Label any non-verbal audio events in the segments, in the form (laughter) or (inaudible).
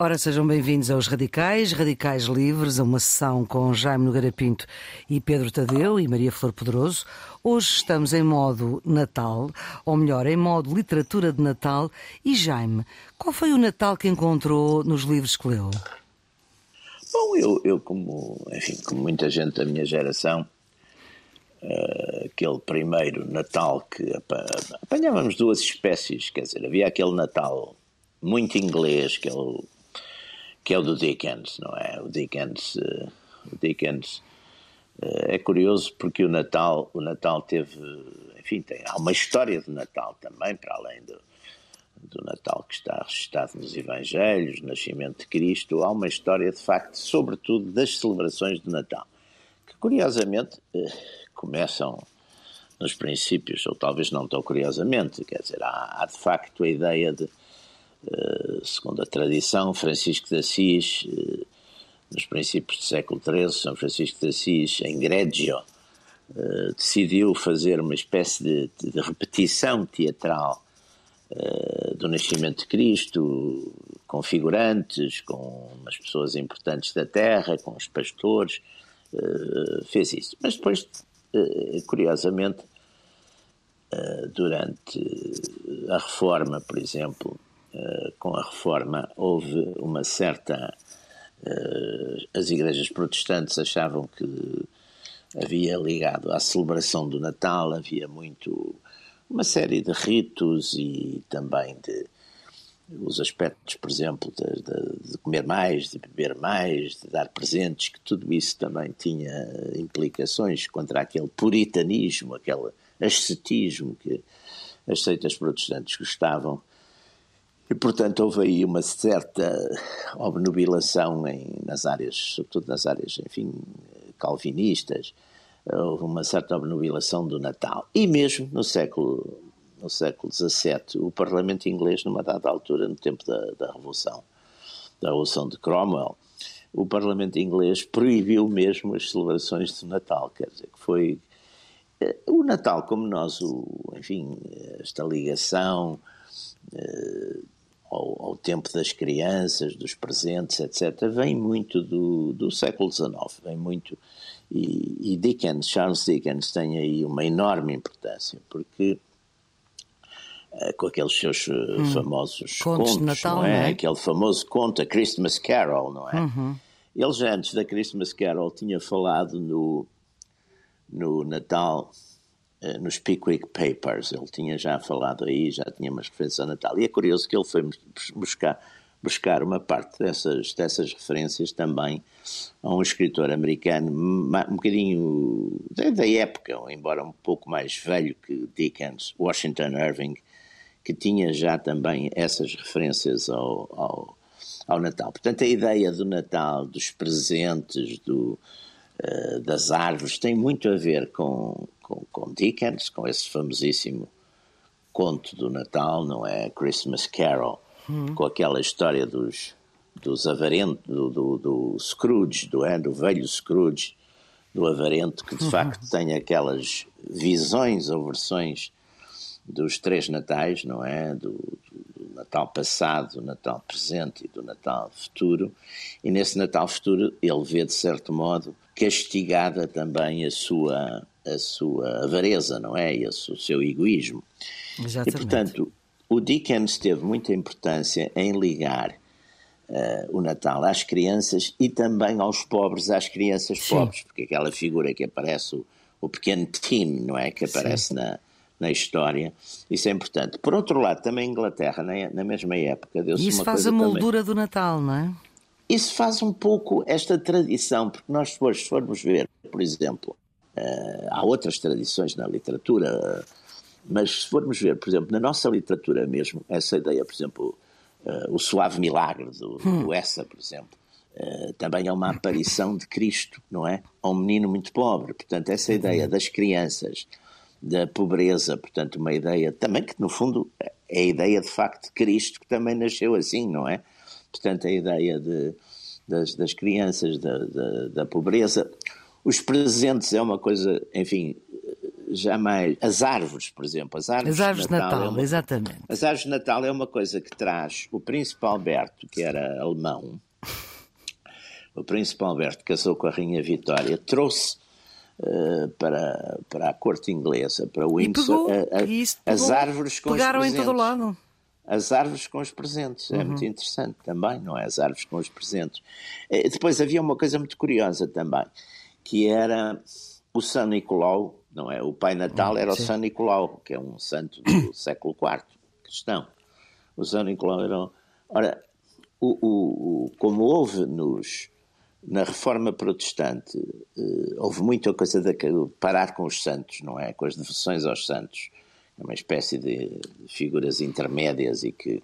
Ora, sejam bem-vindos aos Radicais, Radicais Livres, a uma sessão com Jaime Nogueira Pinto e Pedro Tadeu e Maria Flor Poderoso. Hoje estamos em modo Natal, ou melhor, em modo literatura de Natal. E Jaime, qual foi o Natal que encontrou nos livros que leu? Bom, eu, eu como, enfim, como muita gente da minha geração, uh, aquele primeiro Natal que apanhávamos duas espécies, quer dizer, havia aquele Natal muito inglês, que é que é o do Dickens, não é? O Dickens, uh, o Dickens uh, é curioso porque o Natal, o Natal teve, enfim, tem, há uma história de Natal também, para além do, do Natal que está registrado nos Evangelhos, nascimento de Cristo, há uma história de facto, sobretudo das celebrações de Natal, que curiosamente uh, começam nos princípios, ou talvez não tão curiosamente, quer dizer, há, há de facto a ideia de eh, segundo a tradição, Francisco de Assis, uh, nos princípios do século XIII, São Francisco de Assis, em Gregio, uh, decidiu fazer uma espécie de, de repetição teatral do nascimento de Cristo, com figurantes, com as pessoas importantes da terra, com os pastores, fez isso. Mas depois, curiosamente, durante a reforma, por exemplo, eh, com a reforma houve uma certa. Uh, as igrejas protestantes achavam que havia ligado à celebração do Natal, havia muito. uma série de ritos e também de. os aspectos, por exemplo, de, de, de comer mais, de beber mais, de dar presentes, que tudo isso também tinha implicações contra aquele puritanismo, aquele ascetismo que as seitas protestantes gostavam e, portanto, houve aí uma certa obnubilação em, nas áreas, sobretudo nas áreas, enfim, calvinistas, houve uma certa obnubilação do Natal. E mesmo no século, no século XVII, o Parlamento inglês, numa dada altura, no tempo da, da Revolução, da Revolução de Cromwell, o Parlamento inglês proibiu mesmo as celebrações de Natal, quer dizer, que foi eh, o Natal como nós, o, enfim, esta ligação eh, tempo das crianças, dos presentes, etc., vem muito do, do século XIX, vem muito. E, e, Dickens, Charles Dickens, tem aí uma enorme importância, porque uh, com aqueles seus uh, hum. famosos contos, contos Natal, não, é? não é? Aquele famoso conto, a Christmas Carol, não é? Uhum. Ele já antes da Christmas Carol tinha falado no, no Natal eh, nos Pickwick Papers. Ele tinha já falado aí, já tinha umas referências ao Natal. E é curioso que ele foi buscar, buscar uma parte dessas, dessas referências também a um escritor americano, um bocadinho da, da época, embora um pouco mais velho que Dickens, Washington Irving, que tinha já também essas referências ao, ao, ao Natal. Portanto, a ideia do Natal, dos presentes, do, uh, das árvores, tem muito a ver com, com, com Dickens, com esse famosíssimo conto do Natal, não é? Christmas Carol, hum. com aquela história dos, dos avarentos, do, do, do, Scrooge, do, é? do velho Scrooge, do avarento, que de uhum. facto tem aquelas visões ou versões dos três natais, não é? Do, do, Natal passado, do Natal presente e do Natal futuro. E nesse Natal futuro ele vê, de certo modo, castigada também a sua a sua avareza, não é? E o seu egoísmo. Exatamente. E, portanto, o Dickens teve muita importância em ligar uh, o Natal às crianças e também aos pobres, às crianças Sim. pobres, porque aquela figura que aparece, o, o pequeno Tim, não é? Que aparece na, na história, isso é importante. Por outro lado, também a Inglaterra, na, na mesma época, deu-se Isso uma faz a moldura também... do Natal, não é? Isso faz um pouco esta tradição, porque nós, se formos ver, por exemplo, Uh, há outras tradições na literatura, mas se formos ver, por exemplo, na nossa literatura mesmo, essa ideia, por exemplo, uh, o suave milagre do, hum. do Essa, por exemplo, uh, também é uma aparição de Cristo, não é? A um menino muito pobre. Portanto, essa ideia das crianças, da pobreza, portanto, uma ideia também que, no fundo, é a ideia de facto de Cristo, que também nasceu assim, não é? Portanto, a ideia de, das, das crianças, da, da, da pobreza. Os presentes é uma coisa, enfim, jamais. As árvores, por exemplo. As árvores, as árvores de Natal, Natal é uma, exatamente. As árvores de Natal é uma coisa que traz o príncipe Alberto, que era alemão. O príncipe Alberto casou com a rainha Vitória, trouxe para, para a corte inglesa, para o Windsor, as árvores com pegaram os presentes. em todo lado. As árvores com os presentes, é uhum. muito interessante também, não é? As árvores com os presentes. Eh, depois havia uma coisa muito curiosa também, que era o São Nicolau, não é? O Pai Natal era Sim. o São Nicolau, que é um santo do (coughs) século IV cristão. O São Nicolau era. Ora, o, o, o, como houve nos, na Reforma Protestante, eh, houve muita coisa de parar com os santos, não é? Com as devoções aos santos. É uma espécie de figuras intermédias e que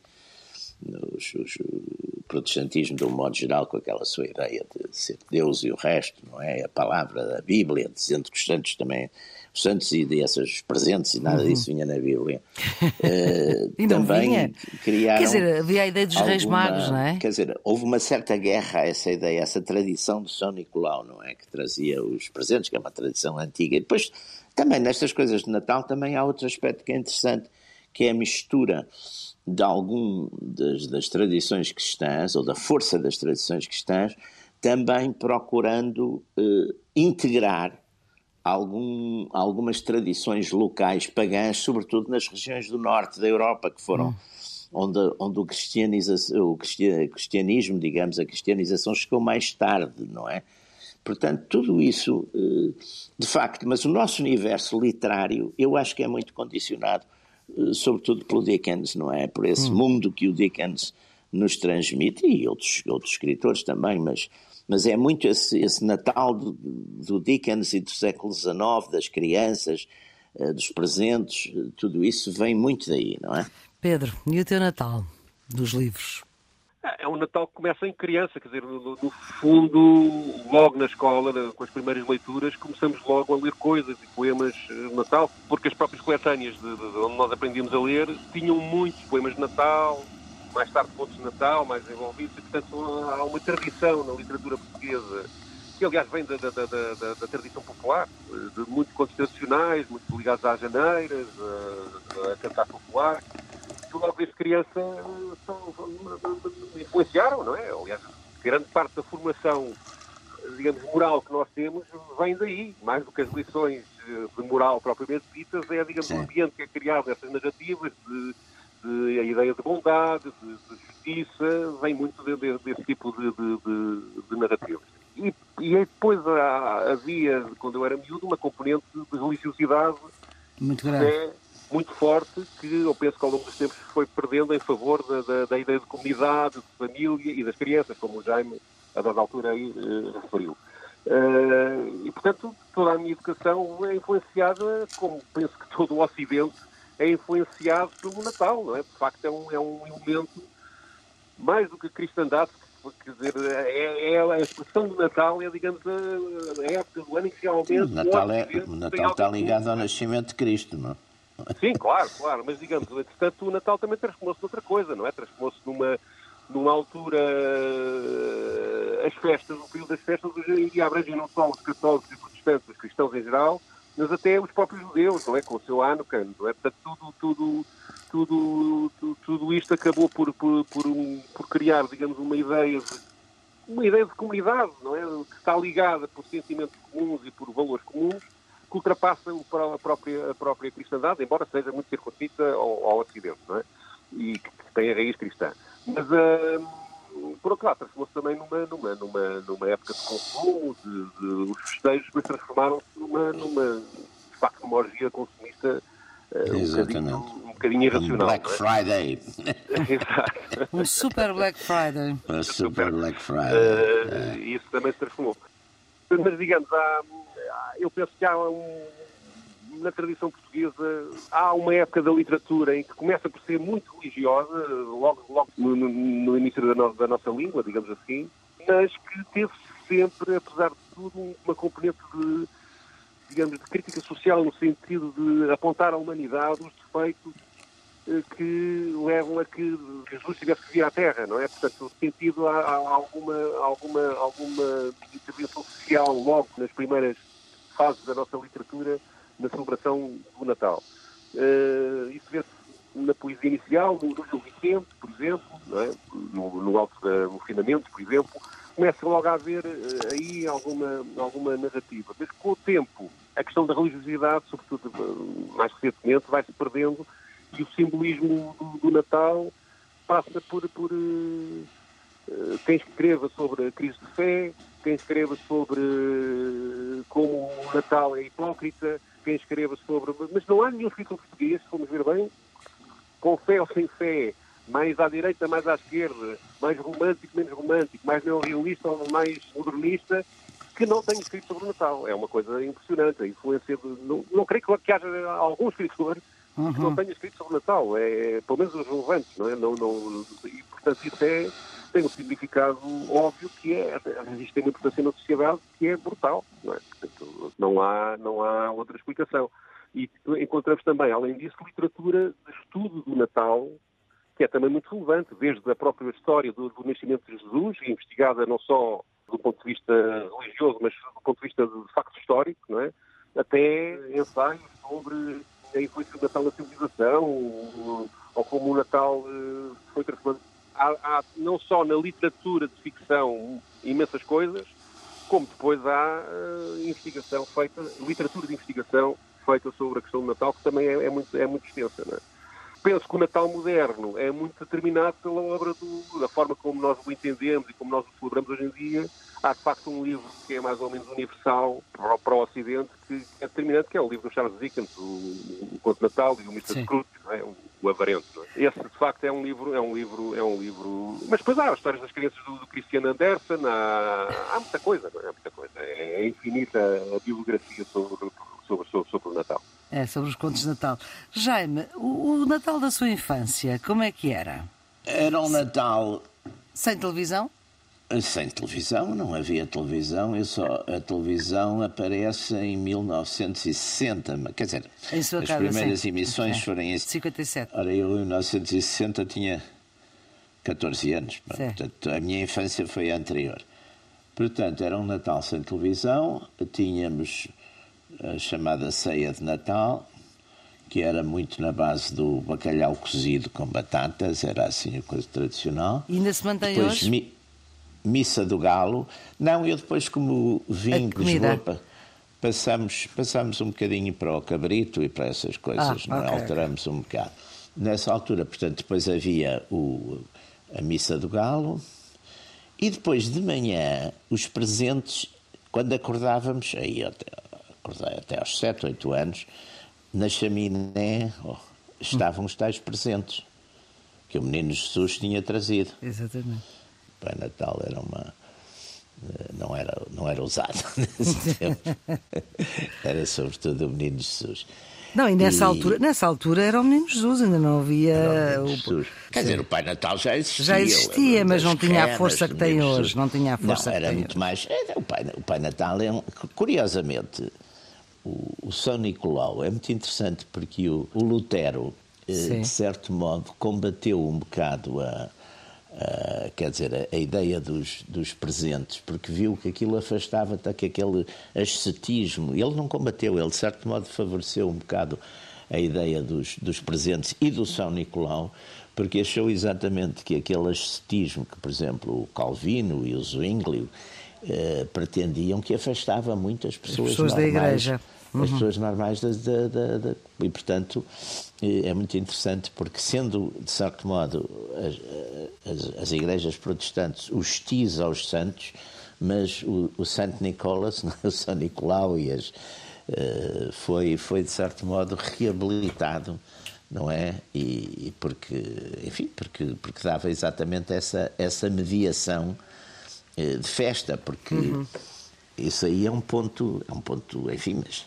o protestantismo, de um modo geral, com aquela sua ideia de ser Deus e o resto, não é? A palavra da Bíblia, dizendo que os santos também, os santos e desses presentes e nada uhum. disso vinha na Bíblia. (laughs) Uh, e não também vinha. criaram. Quer dizer, havia a ideia dos alguma, Reis Magos, não é? Quer dizer, houve uma certa guerra a essa ideia, a essa tradição de São Nicolau, não é? Que trazia os presentes, que é uma tradição antiga. E depois, também nestas coisas de Natal, também há outro aspecto que é interessante, que é a mistura de algum das, das, tradições cristãs, ou da força das tradições cristãs, também procurando eh, integrar algum, algumas tradições locais pagãs, sobretudo nas regiões do norte da Europa, que foram hum. onde, onde o, o cristianismo, digamos, a cristianização chegou mais tarde, não é? Portanto, tudo isso, eh, de facto, mas o nosso universo literário, eu acho que é muito condicionado eh, sobretudo pelo Dickens, não é? Por esse hum. mundo que o Dickens nos transmite e outros, outros escritores também, mas, mas é muito esse, esse Natal do, do Dickens e do século XIX, das crianças, eh, dos presentes, tudo isso vem muito daí, não é? Pedro, e o teu Natal dos livros? É, é um Natal que começa em criança, quer dizer, no, no, fundo, logo na escola, com as primeiras leituras, começamos logo a ler coisas e poemas de Natal, porque as próprias coletâneas de, de, de onde nós aprendíamos a ler tinham muitos poemas de Natal, mais tarde contos de Natal, mais envolvidos, e portanto há uma tradição na literatura portuguesa, que aliás vem da, da, da, da tradição popular, de muitos contos tradicionais, muito ligados às janeiras, a, a cantar popular, logo desde criança são, influenciaram, não é? Aliás, grande parte da formação, digamos, moral que nós temos vem daí, mais do que as lições eh, de moral propriamente ditas, é, digamos, o ambiente que é criado nessas narrativas de, de, a ideia de bondade, de, de justiça, vem muito de, de, desse tipo de, narrativas. E, e depois havia, quando eu era miúdo, uma componente de religiosidade muito grande. É, muito forte que eu penso que ao longo dos tempos foi perdendo em favor da, da, da ideia de comunidade, de família e das crianças, como o Jaime, a dada altura, aí uh, referiu. Uh, e, portanto, toda a minha educação é influenciada, como penso que todo o Ocidente é influenciado pelo Natal, não é? De facto, é um, é um elemento mais do que a cristandade, quer dizer, é, é, a expressão do Natal é, digamos, a, época do ano em que realmente o Natal, é, o Natal está ligado ao nascimento de Cristo, não é? Sim, claro, claro, mas digamos, entretanto o Natal também transformou-se noutra coisa, não é? Transformou-se numa, numa altura as festas, o período das festas dia abrangem não só os católicos e protestantes, os cristãos em geral, mas até os próprios judeus, não é? Com o seu Hanukkah, não é? Portanto, tudo, tudo, tudo, tudo, tudo isto acabou por, por, por, um, por criar, digamos, uma ideia de uma ideia de comunidade, não é? Que está ligada por sentimentos comuns e por valores comuns que ultrapassa a própria, a própria cristandade, embora seja muito circunscrita ao, ao Ocidente, não é? E que tem a raiz cristã. Mas, uh, por outro lado, transformou-se também numa, numa, numa, numa época de consumo, de, de os festejos, mas transformaram-se numa, numa, de facto, uma orgia consumista uh, um, bocadinho, um bocadinho irracional. Um Black é? Friday. (laughs) Exato. Um super Black Friday. Um super Black Friday. Uh, é. Isso também se transformou. Mas, digamos, há eu penso que há um, na tradição portuguesa há uma época da literatura em que começa por ser muito religiosa, logo, logo no, no início da, no, da, nossa língua, digamos assim, mas que teve sempre, apesar de tudo, uma componente de, digamos, de crítica social no sentido de apontar à humanidade os defeitos eh, que levam a que Jesus tivesse que vir à Terra, não é? Portanto, sentido há, há alguma, alguma, alguma intervenção social logo nas primeiras fases da nossa literatura na celebração do Natal. Uh, isso vê-se na poesia inicial, no, no Gil Vicente, por exemplo, é? no, no Alto do Finamento, por exemplo, começa logo a haver uh, aí alguma, alguma narrativa. Mas com o tempo, a questão da religiosidade, sobretudo uh, mais recentemente, vai-se perdendo e o simbolismo do, do Natal passa por, por uh, quem escreva sobre a crise de fé, quem escreva sobre como o Natal é hipócrita, quem escreva sobre. Mas não há nenhum escritor português, se formos ver bem, com fé ou sem fé, mais à direita, mais à esquerda, mais romântico, menos romântico, mais neorrealista ou mais modernista, que não tenha escrito sobre o Natal. É uma coisa impressionante. A influência de. Não, não creio que haja algum escritor uhum. que não tenha escrito sobre o Natal. É, pelo menos os relevantes, não é? Não, não, e, portanto, isso é, tem um significado óbvio que é, existe uma importância na sociedade que é brutal, não é? Portanto, não há, não há outra explicação. E encontramos também, além disso, literatura de estudo do Natal, que é também muito relevante, desde a própria história do, do nascimento de Jesus, investigada não só do ponto de vista religioso, mas do ponto de vista de facto histórico, não é? até ensaios sobre a influência do Natal na civilização, ou, ou como o Natal uh, foi transformado. Há, há, não só na literatura de ficção imensas coisas, como depois há uh, investigação feita, literatura de investigação feita sobre a questão do Natal, que também é, é muito, é muito extensa. É? penso que o Natal moderno é muito determinado pela obra do, da forma como nós o entendemos e como nós o celebramos hoje em dia. Há de facto um livro que é mais ou menos universal para, para o Ocidente, que é determinante, que é o livro do Charles Dickens, o, o Conto Natal e o Mr. Scrooge, é? o, o Avarento. É? Esse de facto é um livro, é um livro, é um livro. Mas depois há as histórias das crianças do, do Christian Andersen, há, há muita coisa, não é? Há muita coisa. É, é infinita a bibliografia sobre, sobre, sobre, sobre o Natal. É, sobre os contos de Natal. Jaime, o, o Natal da sua infância, como é que era? Era um Natal. Sem televisão? Sem televisão, não havia televisão. Eu só, a televisão aparece em 1960. Quer dizer, as casa, primeiras sim. emissões é. foram em 57. Ora, eu em 1960 tinha 14 anos. Portanto, a minha infância foi anterior. Portanto, era um Natal sem televisão. Tínhamos a chamada ceia de Natal, que era muito na base do bacalhau cozido com batatas, era assim a coisa tradicional. E ainda se mantém depois, hoje? Mi, missa do galo. Não, eu depois, como vim de Lisboa, passamos, passamos um bocadinho para o cabrito e para essas coisas, ah, não é? okay. alteramos um bocado. Nessa altura, portanto, depois havia o, a missa do galo e depois de manhã os presentes, quando acordávamos, aí até, acordei até aos 7, 8 anos, na chaminé oh, estavam os tais presentes que o menino Jesus tinha trazido. Exatamente. Pai Natal não era, usado (laughs) nesse tempo. Era sobretudo o menino Jesus. Não, e nessa, e... Altura, nessa altura era o Menino Jesus, ainda não havia. Não, o... Quer dizer, o Pai Natal já existia. Já existia, mas não tinha a força que tem hoje. Não tinha a força não, era muito hoje. mais. O Pai, o Pai Natal é um, curiosamente o, o São Nicolau é muito interessante porque o, o Lutero, eh, de certo modo, combateu um bocado a, a quer dizer, a, a, ideia dos, dos presentes, porque viu que aquilo afastava até que aquele ascetismo. Ele não combateu, ele de certo modo favoreceu um bocado a ideia dos, dos presentes e do São Nicolau, porque achou exatamente que aquele ascetismo que, por exemplo, o Calvino e o Zwingli eh, pretendiam que afastava muitas pessoas, as pessoas normais, da igreja. As pessoas normais da, da, da, e portanto é muito interessante porque sendo de certo modo as, as, as igrejas protestantes hostis aos santos mas o, o Santo Nicolas (laughs) o São Nicolau e as, uh, foi foi de certo modo reabilitado não é? E, e, porque enfim porque porque dava exatamente essa essa mediação de festa porque uhum. Isso aí é um ponto é um ponto enfim mas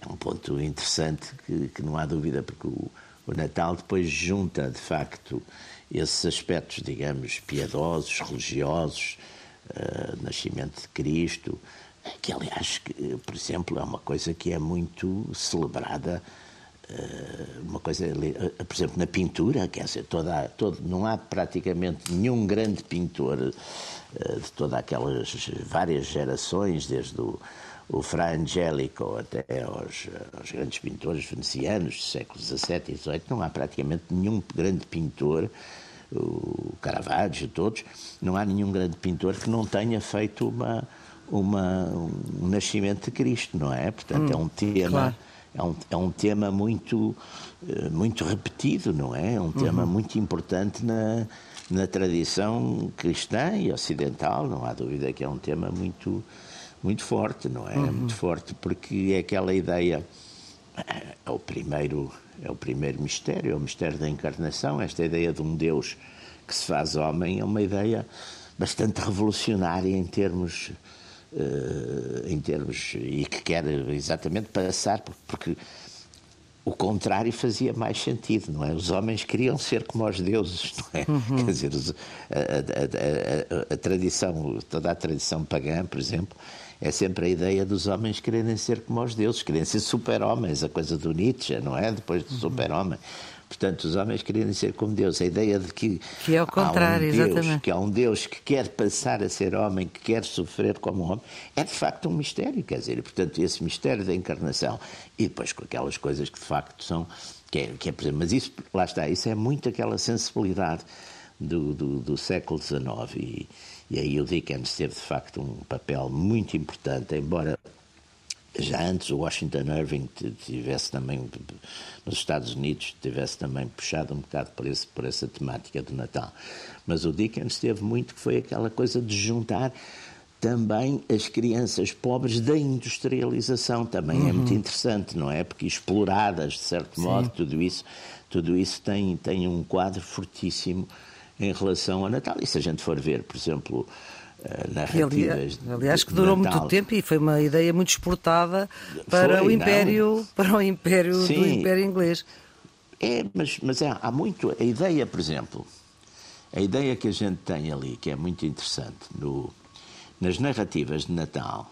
é um ponto interessante que, que não há dúvida, porque o, o, Natal depois junta, de facto, esses aspectos, digamos, piedosos, religiosos, uh, nascimento de Cristo, que aliás, que, por exemplo, é uma coisa que é muito celebrada, uma coisa, uh, por exemplo, na pintura, quer dizer, toda, todo, não há praticamente nenhum grande pintor de todas aquelas várias gerações, desde o o Fra Angelico até aos, aos, grandes pintores venecianos do século XVII e XVIII, não há praticamente nenhum grande pintor, o Caravaggio, todos, não há nenhum grande pintor que não tenha feito uma, uma, um nascimento de Cristo, não é? Portanto, hum, é um tema. Claro. É um, é um tema muito, eh, muito repetido, não é? É um tema uhum. muito importante na, na tradição cristã e ocidental, não há dúvida que é um tema muito, muito forte, não é? Uhum. Muito forte porque é aquela ideia é o primeiro é o primeiro mistério, é o mistério da encarnação, esta ideia de um Deus que se faz homem é uma ideia bastante revolucionária em termos em termos e que quer exatamente passar porque o contrário fazia mais sentido, não é? Os homens queriam ser como os deuses, não é? Uhum. Quer dizer, a, a, a, a, tradição, toda a tradição pagã, por exemplo, é sempre a ideia dos homens quererem ser como os deuses, querem ser super-homens, a coisa do Nietzsche, não é? Depois do uhum. super-homem. Portanto, os homens querem ser como Deus. A ideia de que. Que é o contrário, um Deus, exatamente. Que há um Deus que quer passar a ser homem, que quer sofrer como homem, é de facto um mistério, quer dizer. E, portanto, esse mistério da encarnação e depois com aquelas coisas que de facto são. Que é, que é, mas isso, lá está, isso é muito aquela sensibilidade do, do, do século XIX. E, e aí o Dickens teve de facto um papel muito importante, embora já antes o Washington Irving tivesse também nos Estados Unidos tivesse também puxado um bocado por, esse, por essa temática do Natal. Mas o Dickens teve muito que foi aquela coisa de juntar também as crianças pobres da industrialização também uhum. é muito uhum. interessante, não é? Porque exploradas de certo Sim. modo tudo isso, tudo isso tem tem um quadro fortíssimo em relação ao Natal. E se a gente for ver, por exemplo, narrativas. Aliás, que durou Natal. muito tempo e foi uma ideia muito exportada para foi, o Império, não. para o Império Sim. do Império Inglês. É, mas, mas é, há muito. A ideia, por exemplo, a ideia que a gente tem ali, que é muito interessante, no, nas narrativas de Natal,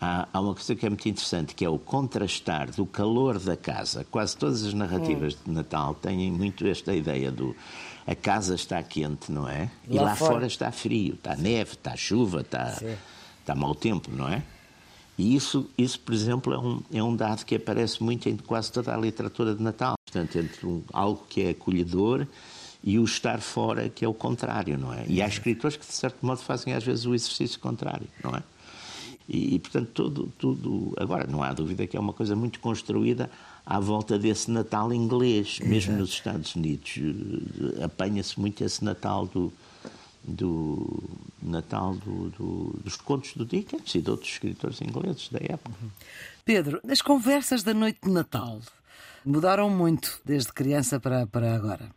há, há, uma coisa que é muito interessante, que é o contrastar do calor da casa. Quase todas as narrativas hum. de Natal têm muito esta ideia do a casa está quente, não é? E lá, fora. fora. está frio, está neve, está chuva, está, está mau tempo, não é? E isso, isso por exemplo, é um, é um dado que aparece muito em quase toda a literatura de Natal. Portanto, entre um, algo que é acolhedor e o estar fora, que é o contrário, não é? E há escritores que, de certo modo, fazem às vezes o exercício contrário, não é? E, e portanto, tudo, tudo. Agora, não há dúvida que é uma coisa muito construída à volta desse Natal inglês, mesmo Exato. nos Estados Unidos. Eh, apanha-se muito esse Natal do, do Natal do, do, dos contos do Dickens e de outros escritores ingleses da época. Uhum. Pedro, as conversas da noite de Natal mudaram muito desde criança para, para agora.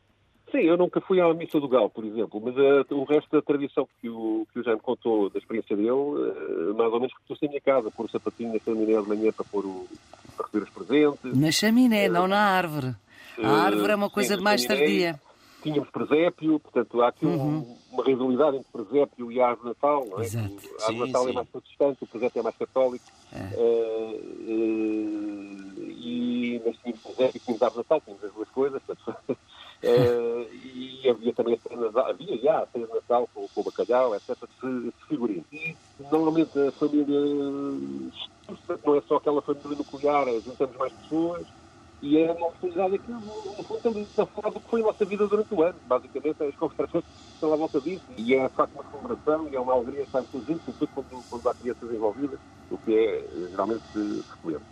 Sim, eu nunca fui à missa do Gal, por exemplo, mas uh, o resto da tradição que o, que o Jaime contou da experiência dele, uh, mais ou menos repetiu-se em minha casa, pôr o sapatinho na chaminé de manhã para, pôr o, para receber os presentes. Na chaminé, uh, não na árvore. A árvore é uma coisa sim, mais chaminé, tardia. Tínhamos presépio, portanto há aqui uhum. um, uma rivalidade entre presépio e a árvore natal, não é? Exato. A árvore natal é mais protestante, o presépio é mais católico. É. e nós tínhamos presépio e tínhamos árvore natal, tínhamos as duas coisas, portanto, (laughs) Uh, e havia também a cena, havia já a cena de Natal com, com o bacalhau, etc., de, de figurino. E normalmente a família não é só aquela família nuclear, é juntamos mais pessoas e é uma oportunidade aqui, no fundo, estamos a falar do que foi a nossa vida durante o ano. Basicamente, as conversações estão à volta disso e é, de facto, uma celebração e é uma alegria estar todos juntos, sobretudo quando, quando há crianças envolvidas, o que é geralmente frequente.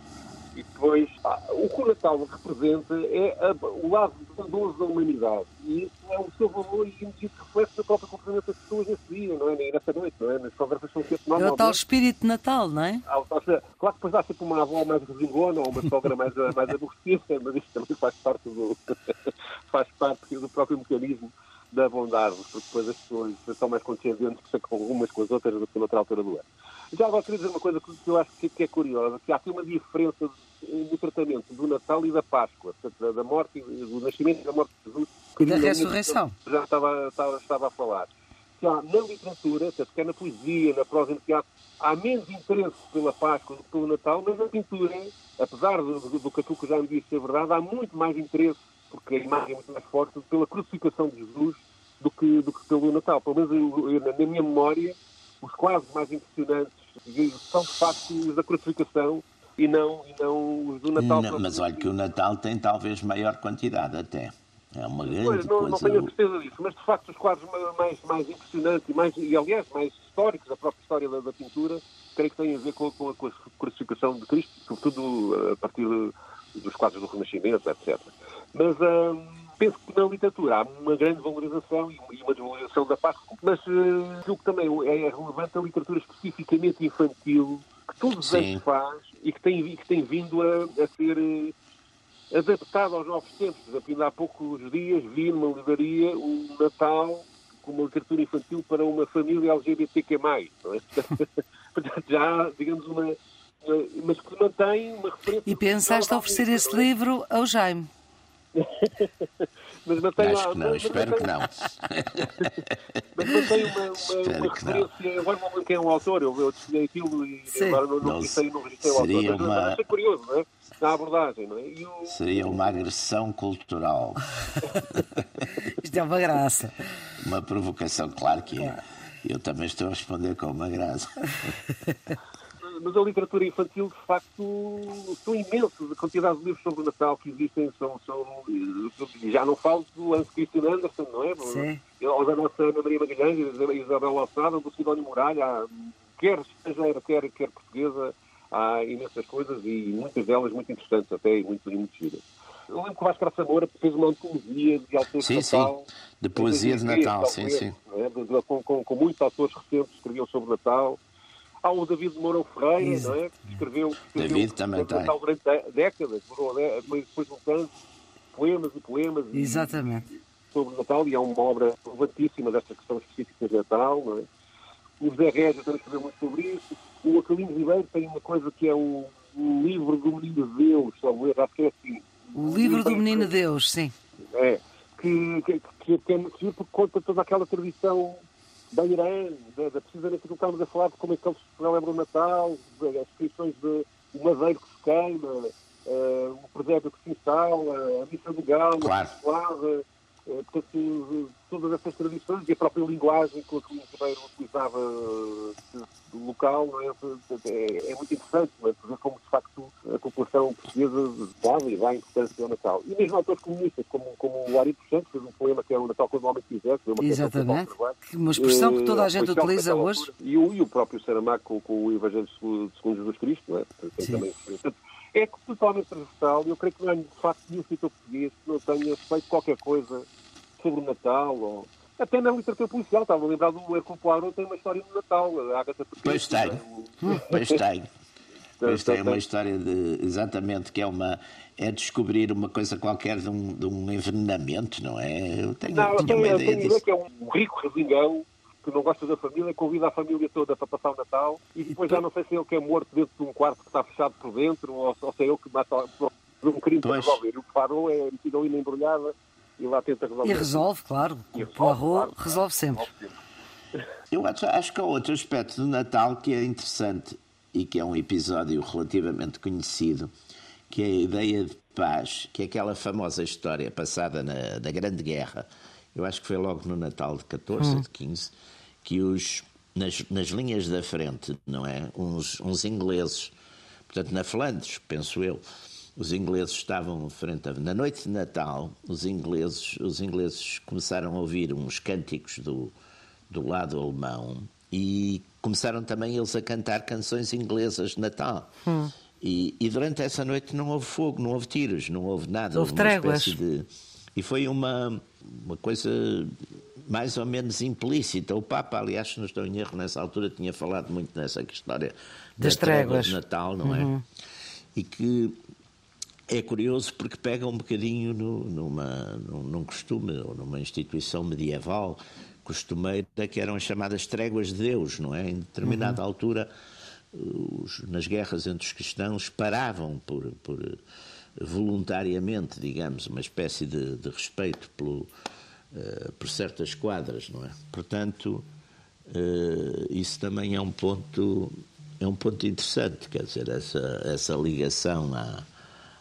E depois, pá, o que o Natal representa é a, o lado bondoso da humanidade. E isso é o seu valor e isso reflete na própria comportamento das pessoas nesse dia, não é? Nem nessa noite, não é? Nas conversas são sempre normal. É o tal espírito de Natal, não é? Ah, claro que depois há sempre uma avó mais resingona ou uma sogra mais, mais aborrecida, mas isso também faz parte do, (laughs) faz parte do próprio mecanismo da bondade, porque depois as pessoas são mais condescendentes com umas com as outras do que noutra altura do ano. Já agora queria dizer uma coisa que eu acho que é curiosa, que há aqui uma diferença no tratamento do Natal e da Páscoa, portanto, da morte, do nascimento e da morte de Jesus. E da ressurreição. Já estava, estava, estava a falar. Que há na literatura, portanto, quer na poesia, na prosa, no teatro, há menos interesse pela Páscoa do que pelo Natal, mas na pintura, apesar do, do, do que aquilo que já me disse ser verdade, há muito mais interesse, porque a imagem é muito mais forte, pela crucificação de Jesus do que, do que pelo Natal. Pelo menos eu, eu, na minha memória, os quadros mais impressionantes são de facto os da crucificação e não, e não os do Natal. Não, mas olha que o Natal tem talvez maior quantidade até. É uma grande pois, não, coisa. Não tenho a certeza disso, mas de facto os quadros mais, mais impressionantes e, mais, e aliás mais históricos da própria história da, da pintura, creio que têm a ver com, com, a, com, a, crucificação de Cristo, sobretudo a partir dos quadros do Renascimento, etc. Mas hum, penso que na literatura há uma grande valorização e uma desvalorização da paz, mas uh, aquilo que também é relevante é a literatura especificamente infantil, que todos os anos faz e que tem, que tem vindo a, a ser uh, adaptado aos novos tempos. Ainda há poucos dias vi numa livraria um Natal com uma literatura infantil para uma família LGBTQ+. Não é? (laughs) Portanto, já há, digamos, uma. Mas que mantém uma referência... E pensaste oferecer esse livro ao Jaime? (laughs) mas mantém Acho que não, mas, espero mas que não. (laughs) mas mantém uma, uma, (laughs) uma referência. Agora não lembro quem é o autor, eu, eu desfiei aquilo e Sim. agora não, não, registrei, não registrei o autor. Mas, uma... mas achei curioso, não é? Na abordagem, não é? O... Seria uma agressão cultural. Isto é uma graça. Uma provocação, claro que é. Eu também estou a responder com uma graça. Mas a literatura infantil, de facto, são imensos. A quantidade de livros sobre o Natal que existem são. são já não falo do Lance Christian Anderson, não é? Sim. Ou da nossa Ana Maria Magalhães, Isabel Lassada, do Sidónio Muralha, quer estrangeira, quer, quer portuguesa, há imensas coisas e muitas delas muito interessantes até e muito, muito giras. Eu lembro que o Vasco Moura fez uma antologia de autores sim, de Natal. Sim, de poesia de Natal, sim, sim. É? Com, com, com muitos autores recentes que escreviam sobre Natal. Há o David Mourão Ferreira, não é? que escreveu, escreveu David também tem. durante décadas, depois de um anos, poemas e poemas Exatamente. sobre Natal, e é uma obra relevantíssima desta questão específica de Natal. Não é? O José Régio também escreveu muito sobre isso. O Acalino Ribeiro tem uma coisa que é o, livro do Menino Deus, talvez, acho que é assim. O livro do Menino Deus, sim. É, que, que, que, que é muito giro porque conta toda aquela tradição da Irã, da, da, precisamente aquilo que estávamos a falar, de como é que eles celebram o Natal, as descrições de o madeiro que se queima, uh, o presépio que se instala, a missa do galo, claro. a portanto, todas essas tradições e a própria linguagem que o Ribeiro utilizava uh, local é? É, é muito interessante, não é? ver como de facto a população portuguesa dava e dá importância ao Natal. E mesmo autores comunistas, como, como o Ari Santos, fez um poema que é o Natal quando o homem quiser, que é uma Exatamente, uma expressão que toda a gente utiliza hoje. E o, e o próprio Saramago com, com o Evangelho segundo, segundo Jesus Cristo, não é? Portanto, é totalmente transversal e eu creio que não há, de facto, nenhum escritor português que não tenha feito qualquer coisa sobre o Natal ou até na literatura policial, estava a lembrar do Hercule Poirot, tem uma história do Natal, a Agatha Pois tem, (laughs) pois tem. Pois tem uma história de, exatamente, que é uma, é descobrir uma coisa qualquer de um, de um envenenamento, não é? Eu tenho, não, eu tenho, uma ideia tenho disso. que é um rico resingão que não gosta da família, convida a família toda para passar o Natal e depois já não sei se é ele que é morto dentro de um quarto que está fechado por dentro ou, ou se é ele que mata por um crime para resolver. O que parou é metido ali na embrulhada e lá tenta resolver. E resolve, claro. E resolve, o arroz claro, resolve sempre. Eu acho, acho que há outro aspecto do Natal que é interessante e que é um episódio relativamente conhecido, que é a ideia de paz, que é aquela famosa história passada na, na Grande Guerra, eu acho que foi logo no Natal de 14 hum. de 15, que os, nas, nas linhas da frente, não é? Uns, uns ingleses, portanto na Flandres, penso eu, os ingleses estavam frente a... Na noite de Natal, os ingleses, os ingleses começaram a ouvir uns cânticos do, do lado alemão e começaram também eles a cantar canções inglesas de Natal. Hum. E, e, durante essa noite não houve fogo, não houve tiros, não houve nada. Houve tréguas. De... E foi uma, uma coisa mais ou menos implícita. O Papa, aliás, se não estou em erro, nessa altura tinha falado muito nessa história das tréguas de Natal, não é? Uhum. E que é curioso porque pega um bocadinho no, numa, num, costume ou numa instituição medieval costumeira que eram as chamadas tréguas de Deus, não é? Em determinada uhum. altura, os, nas guerras entre os cristãos, paravam por, por voluntariamente, digamos, uma espécie de, de respeito pelo, uh, por certas quadras, não é? Portanto, uh, isso também é um ponto é um ponto interessante, quer dizer, essa, essa ligação à,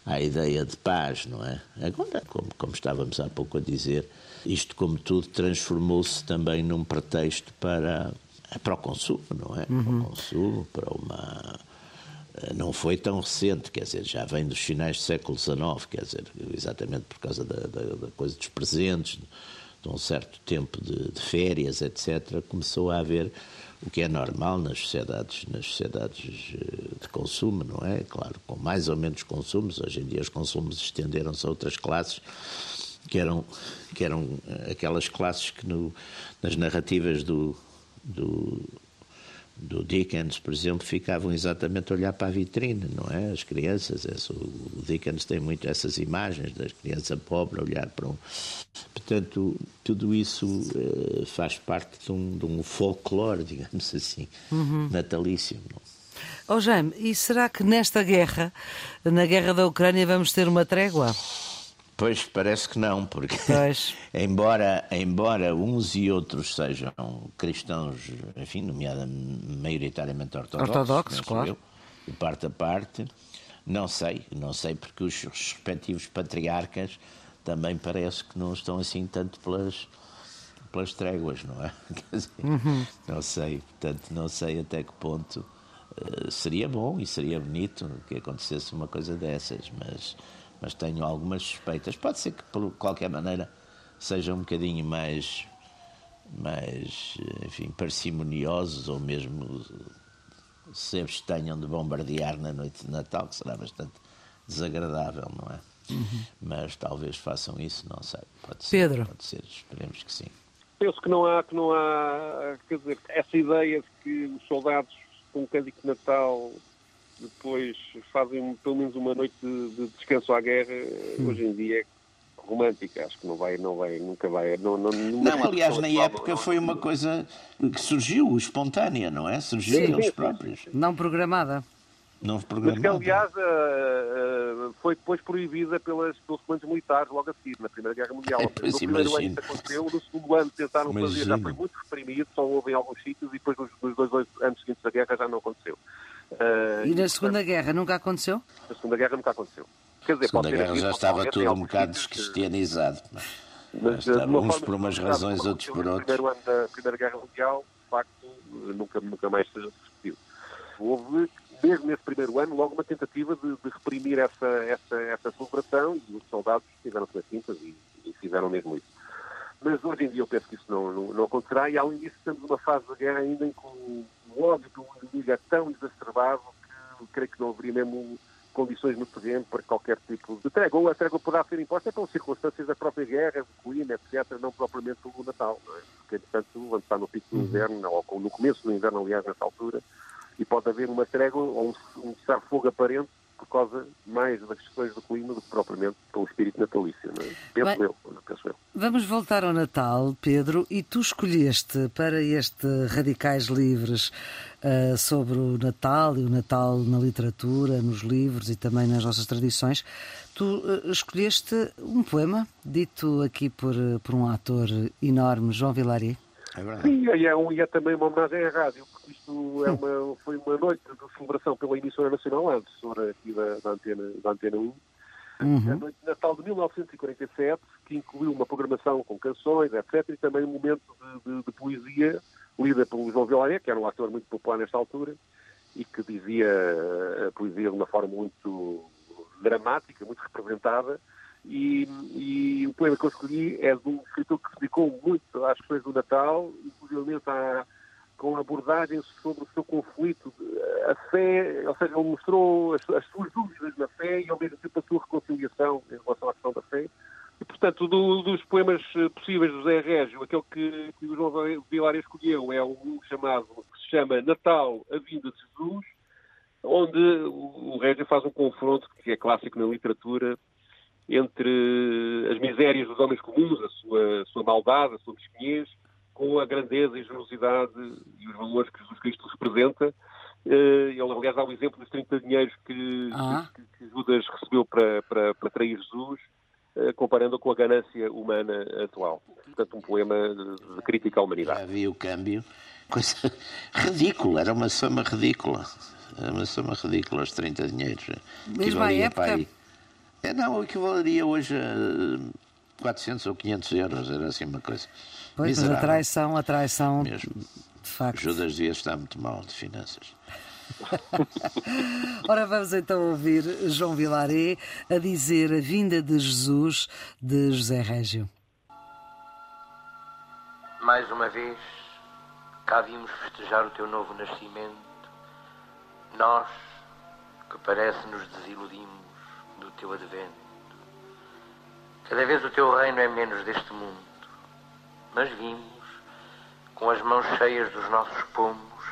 à ideia de paz, não é? Agora, como, como estávamos há pouco a dizer, isto, como tudo, transformou-se também num pretexto para para o consumo, não é? Uhum. Para o consumo, para uma eh, não foi tão recente, quer dizer, já vem dos finais do século XIX, quer dizer, exatamente por causa da, da, da coisa dos presentes, de um certo tempo de, de, férias, etc., começou a haver o que é normal nas sociedades, nas sociedades eh, de consumo, não é? Claro, com mais ou menos consumos, hoje em dia os consumos estenderam-se a outras classes, que eram, que eram eh, aquelas classes que no, nas narrativas do, do do Dickens, por exemplo, ficavam exatamente a olhar para a vitrine, não é? As crianças, o Dickens tem muito essas imagens da criança pobre a olhar para um. Portanto, tudo isso uh, faz parte de um, de um, folclore, (laughs) digamos assim, uhum. natalício. Ó oh, Jaime, e será que nesta guerra, na guerra da Ucrânia, vamos ter uma trégua? Pois parece que não, porque (laughs) embora, embora uns e outros sejam cristãos, enfim, nomeadamente maioritariamente ortodoxos, ortodoxos claro. Eu, de parte a parte, não sei, não sei porque os respectivos patriarcas também parece que não estão assim tanto pelas pelas tréguas, não é? (laughs) Dizer, uhum. Não sei, portanto, não sei até que ponto uh, seria bom e seria bonito que acontecesse uma coisa dessas, mas mas tenho algumas suspeitas. Pode ser que, por qualquer maneira, sejam um bocadinho mais, mais enfim, parcimoniosos ou mesmo se abstenham de bombardear na noite de Natal, que será bastante desagradável, não é? Uhum. Mas talvez façam isso, não sei. Pode ser, Pedro. Pode ser, esperemos que sim. Penso que não há, que não há, quer dizer, essa ideia de que os soldados com um cântico de Natal depois fazem pelo menos uma noite de, de descanso à guerra, hum. hoje em dia é romântica, acho que não vai, não vai, nunca vai. Não, não, não aliás, na época não, foi uma coisa que surgiu, espontânea, não é? Surgiu sim, deles sim, próprios. Sim, não programada. Não programada. Mas que, aliás, uh, uh, foi depois proibida pelas, pelos comandos militares logo a seguir, na Primeira Guerra Mundial. (laughs) É, no primeiro ano isso aconteceu, no segundo ano tentaram imagino. fazer, já foi muito reprimido, só houve em alguns sítios, e depois nos, nos dois anos seguintes da guerra já não aconteceu. Uh, e na Segunda Guerra nunca aconteceu? Na Segunda Guerra nunca aconteceu. Quer dizer, Segunda Guerra já estava tudo um bocado descristianizado. Mas, mas uns por umas razões, outros por outros. No primeiro ano da Primeira Guerra Mundial, de facto, nunca, nunca mais se repetiu. Houve, mesmo nesse primeiro ano, logo uma tentativa de, de reprimir essa, essa, essa celebração e os soldados fizeram-se nas cintas e, e, fizeram mesmo isso. Mas hoje em dia eu penso que isso não, não, não acontecerá e além disso estamos numa fase da guerra ainda em que o ódio pelo inimigo é tão exacerbado que creio que não haveria mesmo condições no terreno para qualquer tipo de trégua. Ou a trégua poderá ser imposta pelas circunstâncias da própria guerra, do clima, etc., não propriamente pelo Natal. Não é? Porque, entretanto, vamos estar no pico do uhum. inverno, ou no começo do inverno, aliás, nessa altura, e pode haver uma trégua ou um, um cessar-fogo aparente por causa mais das questões do clima do que propriamente pelo espírito natalício. Não é? Penso, Bem, eu, penso eu. Vamos voltar ao Natal, Pedro, e tu escolheste para este Radicais Livres uh, sobre o Natal e o Natal na literatura, nos livros e também nas nossas tradições. Tu uh, escolheste um poema dito aqui por, por um ator enorme, João Vilari. É Sim, e é, um, e é também uma homenagem à rádio, isto é uma, foi uma noite de celebração pela emissora nacional, a antecessora aqui da, da, antena, da Antena 1, uhum. a noite de Natal de 1947, que incluiu uma programação com canções, etc., e também um momento de, de, de poesia lida pelo João Vilaré, que era um ator muito popular nesta altura, e que dizia a poesia de uma forma muito dramática, muito representada, e, e, o poema que eu escolhi é de um escritor que se dedicou muito às questões do Natal, inclusive à, com abordagens sobre o seu conflito, a fé, ou seja, ele mostrou as, as, suas dúvidas na fé e ao mesmo tempo a sua reconciliação em relação à questão da fé. E, portanto, do, dos poemas possíveis do José Régio, aquele que, que o João Vilar escolheu é um chamado, que se chama Natal, a Vinda de Jesus, onde o Régio faz um confronto que é clássico na literatura entre as misérias dos homens comuns, a sua, a sua maldade, a sua mesquinhez, com a grandeza e generosidade e os valores que Jesus Cristo representa. Eh, ele, aliás, dá o exemplo dos 30 dinheiros que, ah. que, que Judas recebeu para, para, para trair Jesus, eh, comparando com a ganância humana atual. Portanto, um poema de crítica à humanidade. Já havia o câmbio. Coisa (laughs) ridícula, era uma soma ridícula. Era uma soma ridícula, os 30 dinheiros. Mesmo à época, é, não, equivaleria hoje a 400 ou 500 euros, era assim uma coisa. Pois, mas a traição, a traição. Mesmo. De facto. Judas devia estar muito mal de finanças. (laughs) Ora, vamos então ouvir João Vilaré a dizer a vinda de Jesus de José Régio. Mais uma vez, cá vimos festejar o teu novo nascimento. Nós, que parece nos desiludimos do teu advento. Cada vez o teu reino é menos deste mundo, mas vimos, com as mãos cheias dos nossos pomos,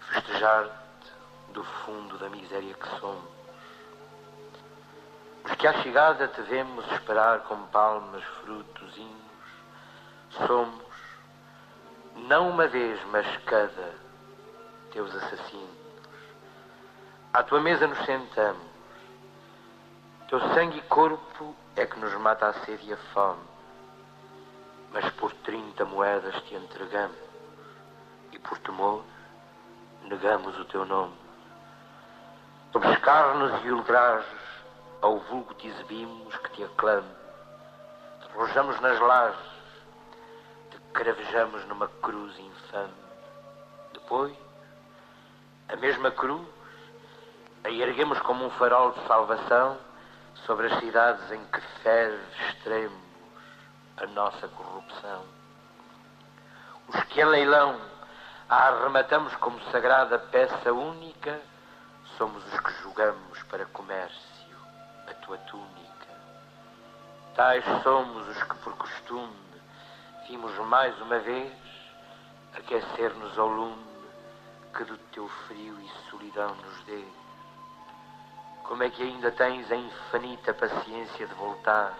festejar-te do fundo da miséria que somos. Os que à chegada te vemos esperar com palmas, frutos, hinos, somos, não uma vez, mas cada, teus assassinos. À tua mesa nos sentamos, teu sangue e corpo é que nos mata a sede e a fome, mas por trinta moedas te entregamos e por temor negamos o teu nome. Sob escarnos e ultrajes, ao vulgo te exibimos que te aclame. Te rojamos nas lajes, te cravejamos numa cruz infame. Depois, a mesma cruz, a erguemos como um farol de salvação sobre as cidades em que ferve extremos a nossa corrupção. Os que a leilão a arrematamos como sagrada peça única, somos os que julgamos para comércio a tua túnica. Tais somos os que por costume vimos mais uma vez aquecer-nos ao lume que do teu frio e solidão nos dê. Como é que ainda tens a infinita paciência de voltar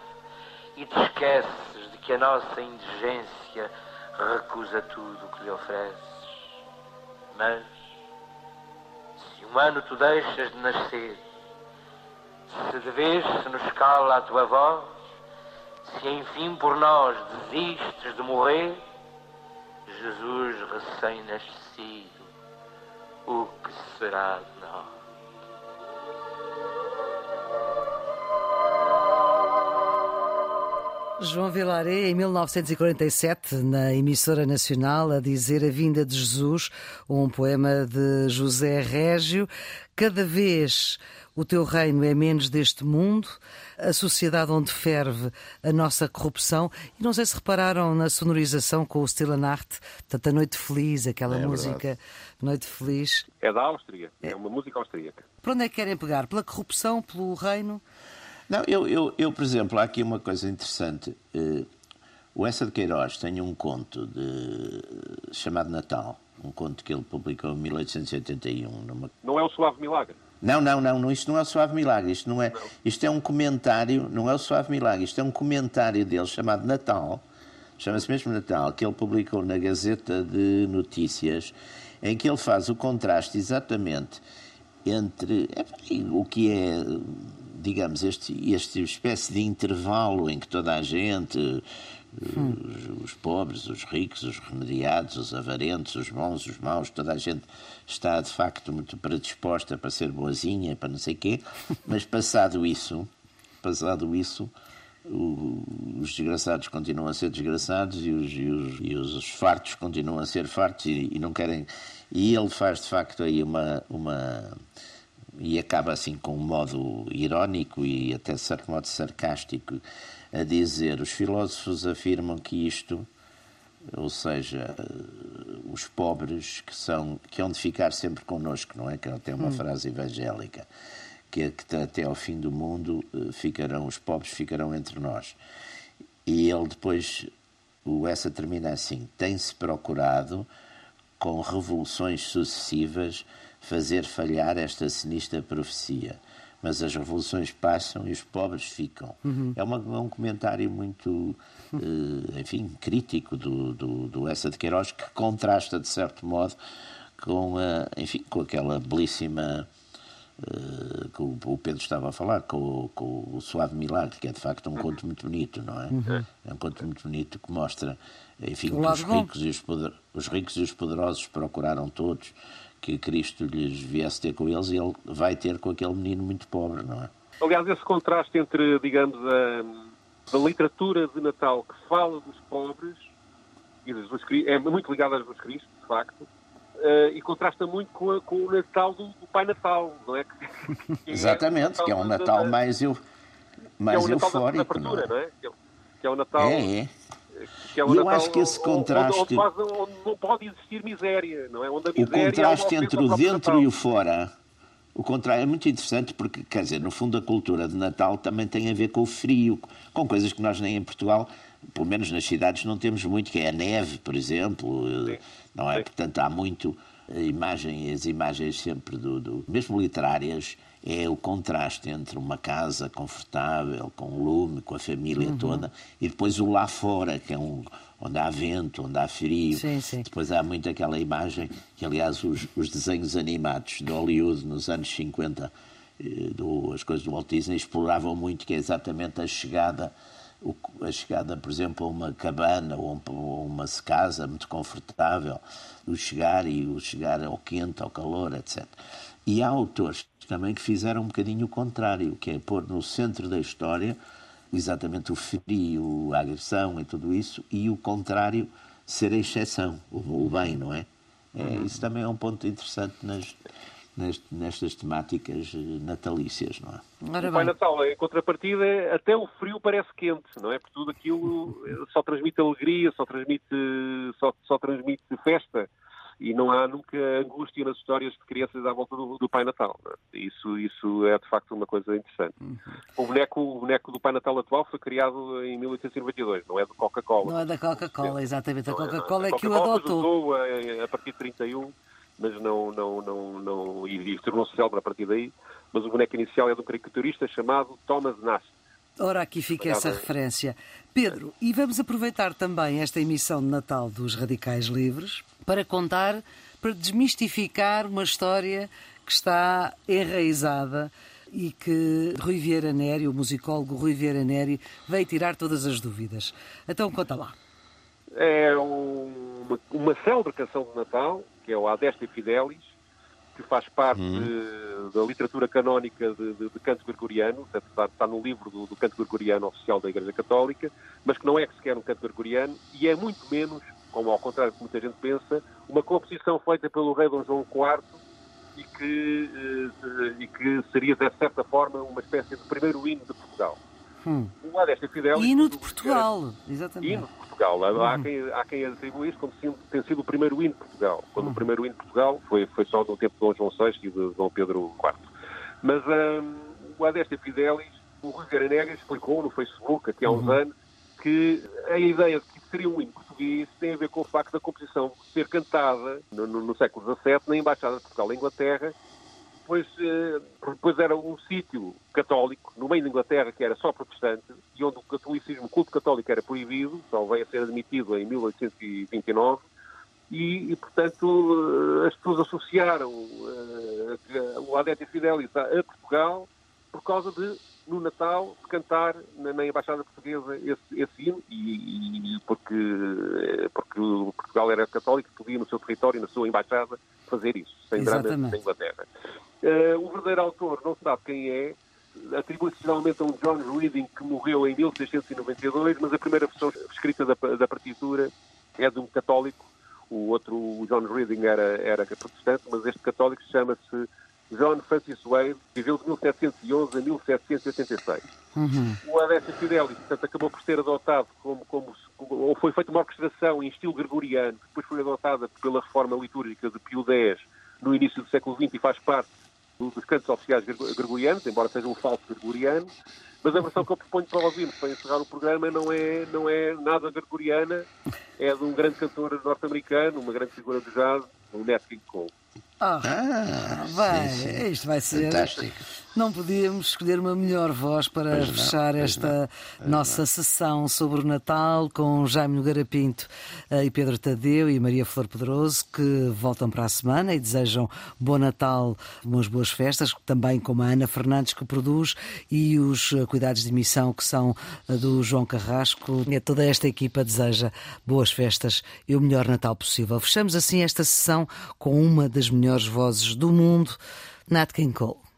e te esqueces de que a nossa indigência recusa tudo o que lhe ofereces? Mas, se um ano tu deixas de nascer, se de vez se nos cala a tua voz, se enfim por nós desistes de morrer, Jesus recém-nascido, o que será de nós? João Vilaré, em 1947, na emissora nacional, a dizer a vinda de Jesus, um poema de José Régio. Cada vez o teu reino é menos deste mundo, a sociedade onde ferve a nossa corrupção. E não sei se repararam na sonorização com o Stille Nacht, portanto, a Noite Feliz, aquela é música verdade. Noite Feliz. É da Áustria, é, é uma música austríaca. Para onde é que querem pegar? Pela corrupção, pelo reino? Não, eu, eu, eu, por exemplo, há aqui uma coisa interessante. Uh, o Essa de Queiroz tem um conto de, chamado Natal, um conto que ele publicou em 1881. Numa... Não é o Suave Milagre? Não, não, não, não, isto não é o Suave Milagre, isto não é. Não. Isto é um comentário, não é o Suave Milagre, isto é um comentário dele chamado Natal, chama-se mesmo Natal, que ele publicou na Gazeta de Notícias, em que ele faz o contraste exatamente entre é, o que é digamos, este, este espécie de intervalo em que toda a gente, hum. os, os, pobres, os ricos, os remediados, os avarentos, os bons, os maus, toda a gente está de facto muito predisposta para ser boazinha, para não sei quê, (laughs) mas passado isso, passado isso, o, os desgraçados continuam a ser desgraçados e os, e os, e os fartos continuam a ser fartos e, e não querem. E ele faz de facto aí uma, uma e acaba assim com um modo irónico e até certo modo sarcástico a dizer os filósofos afirmam que isto ou seja os pobres que são que hão de ficar sempre connosco não é? Que tem uma hum. frase evangélica. Que, que até ao fim do mundo eh, ficarão os pobres ficarão entre nós. E ele depois o essa termina assim tem-se procurado com revoluções sucessivas fazer falhar esta sinistra profecia. Mas as revoluções passam e os pobres ficam. Uhum. É, uma, é, um comentário muito, uh, enfim, crítico do, do, do Essa de Queiroz, que contrasta, de certo modo, com, a, enfim, com aquela belíssima uh, que o, Pedro estava a falar, com, com, o Suave Milagre, que é de facto um conto muito bonito, não é? Uhum. É um conto muito bonito que mostra, enfim, que os ricos, e os, poder, os ricos e os poderosos procuraram todos que Cristo lhes viesse ter com eles e ele vai ter com aquele menino muito pobre, não é? Aliás, esse contraste entre, digamos, a, a literatura de Natal que fala dos pobres e de Jesus Cristo, é muito ligado a Jesus Cristo, de facto, uh, e contrasta muito com, a, com, o Natal do, do, Pai Natal, não é? (laughs) Que, (laughs) Exatamente, é que é um Natal mais, eu, mais que é eufórico. Da, abertura, não é? Que, é, que é o Natal. É, é. Que é eu Natal acho que esse contraste. Onde, onde, onde, não pode existir miséria, não é? Onde a miséria o contraste é entre o dentro e o fora. O contrário é muito interessante porque, quer dizer, no fundo a cultura de Natal também tem a ver com o frio, com coisas que nós nem em Portugal, pelo menos nas cidades, não temos muito, que é a neve, por exemplo, Sim. não é? Sim. Portanto, há muito a imagem, as imagens sempre do, do, mesmo literárias, é o contraste entre uma casa confortável, com lume, com a família uhum. toda, e depois o lá fora, que é um onde há vento, onde há frio. Sim, sim. Depois há muito aquela imagem que, aliás, os, os desenhos animados de Hollywood nos anos 50, eh, do, as coisas do Walt Disney, exploravam muito, que é exatamente a chegada a chegada, por exemplo, a uma cabana ou uma casa muito confortável, o chegar e o chegar ao quente, ao calor, etc. E há autores também que fizeram um bocadinho o contrário, que é pôr no centro da história exatamente o frio, a agressão e tudo isso, e o contrário ser a exceção, o, bem, não é? é? Isso também é um ponto interessante nas, nestas temáticas natalícias, não é? Ora o Pai Natal, em contrapartida, até o frio parece quente, não é? Porque tudo aquilo só transmite alegria, só transmite, só, só transmite festa e não há nunca angústia nas histórias de crianças à volta do, do Pai Natal. É? Isso, isso é de facto uma coisa interessante. Uhum. O, boneco, o boneco do Pai Natal atual foi criado em 1892, não é do Coca-Cola. Não é da Coca-Cola, exatamente. A Coca-Cola é, é, que o adotou. A, a, partir de 31, mas não, não, não, não e, e tornou-se célebre a partir daí. Mas o boneco inicial é de um caricaturista chamado Thomas Nast. Ora, aqui fica essa referência. Pedro, e vamos aproveitar também esta emissão de Natal dos Radicais Livres para contar, para desmistificar uma história que está enraizada e que Rui Vieira Néri, o musicólogo Rui Vieira Néri, veio tirar todas as dúvidas. Então conta lá. É uma, uma célebre canção de Natal, que é o Adeste Fidelis, que faz parte uhum. de, da literatura canónica de, de, de canto gregoriano, está, está no livro do, do, canto gregoriano oficial da Igreja Católica, mas que não é sequer um canto gregoriano e é muito menos como ao contrário do que muita gente pensa, uma composição feita pelo rei Dom João IV e que, eh, e que seria, de certa forma, uma espécie de primeiro hino de Portugal. Hum. O Adeste Fidel... Hino de Portugal, exatamente. Hino de Portugal. Há, hum. quem, há quem atribua isso como sendo, tem sido o primeiro hino de Portugal, quando hum. o primeiro hino de Portugal foi, foi só no tempo de Dom João VI e de Dom Pedro IV. Mas um, o Adeste Fidelis, o Rui Negas explicou no Facebook, aqui há uns uhum. anos, que a ideia de que seria um hino português tem a ver com o facto da composição ser cantada no, no, no século XVII na Embaixada de Portugal em Inglaterra, pois, eh, pois era um sítio católico, no meio da Inglaterra, que era só protestante, e onde o catolicismo, o culto católico era proibido, só veio a ser admitido em 1829, e, e portanto, eh, as pessoas associaram uh, o Adete Fidelis a Portugal por causa de no Natal cantar na, na Embaixada Portuguesa esse, esse hino, e, e, porque, porque Portugal era católico, podia no seu território, na sua embaixada, fazer isso, sem drama na Inglaterra. Uh, o verdadeiro autor não se sabe quem é, atribui-se geralmente a um John Reading que morreu em 1692, mas a primeira versão escrita da, da partitura é de um católico, o outro, o John Reading, era, era protestante, mas este católico chama-se John Francis Wade viveu de 1711 a 1786. Uhum. O Adécio Fidelis, portanto, acabou por ser adotado como, como, ou foi feita uma orquestração em estilo gregoriano, que depois foi adotada pela reforma litúrgica de Pio X no início do século XX e faz parte dos cantos oficiais gregorianos, embora seja um falso gregoriano, mas a versão que eu proponho para ouvirmos para encerrar o programa não é, não é nada gregoriana, é de um grande cantor norte-americano, uma grande figura do jazz, o Nat King Cole. Ah, ah vai, sim, sim. isto vai ser. Fantástico. Não podíamos escolher uma melhor voz para pois fechar não, esta não, nossa não. sessão sobre o Natal com Jaime Nogueira Pinto eh, e Pedro Tadeu e Maria Flor Pedroso, que voltam para a semana e desejam bom Natal, umas boas festas, também com a Ana Fernandes, que produz, e os eh, cuidados de emissão, que são eh, do João Carrasco. E toda esta equipa deseja boas festas e o melhor Natal possível. Fechamos assim esta sessão com uma das melhores vozes do mundo, Nat King Cole.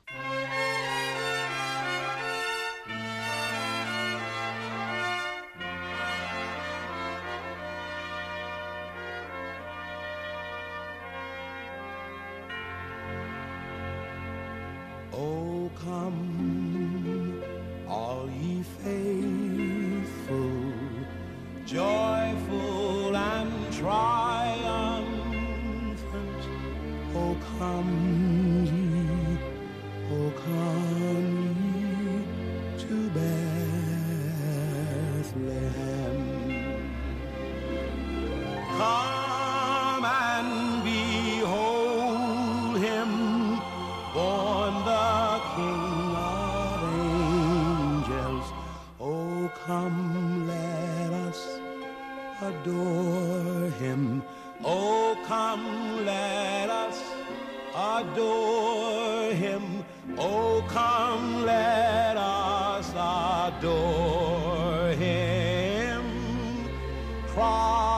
Oh.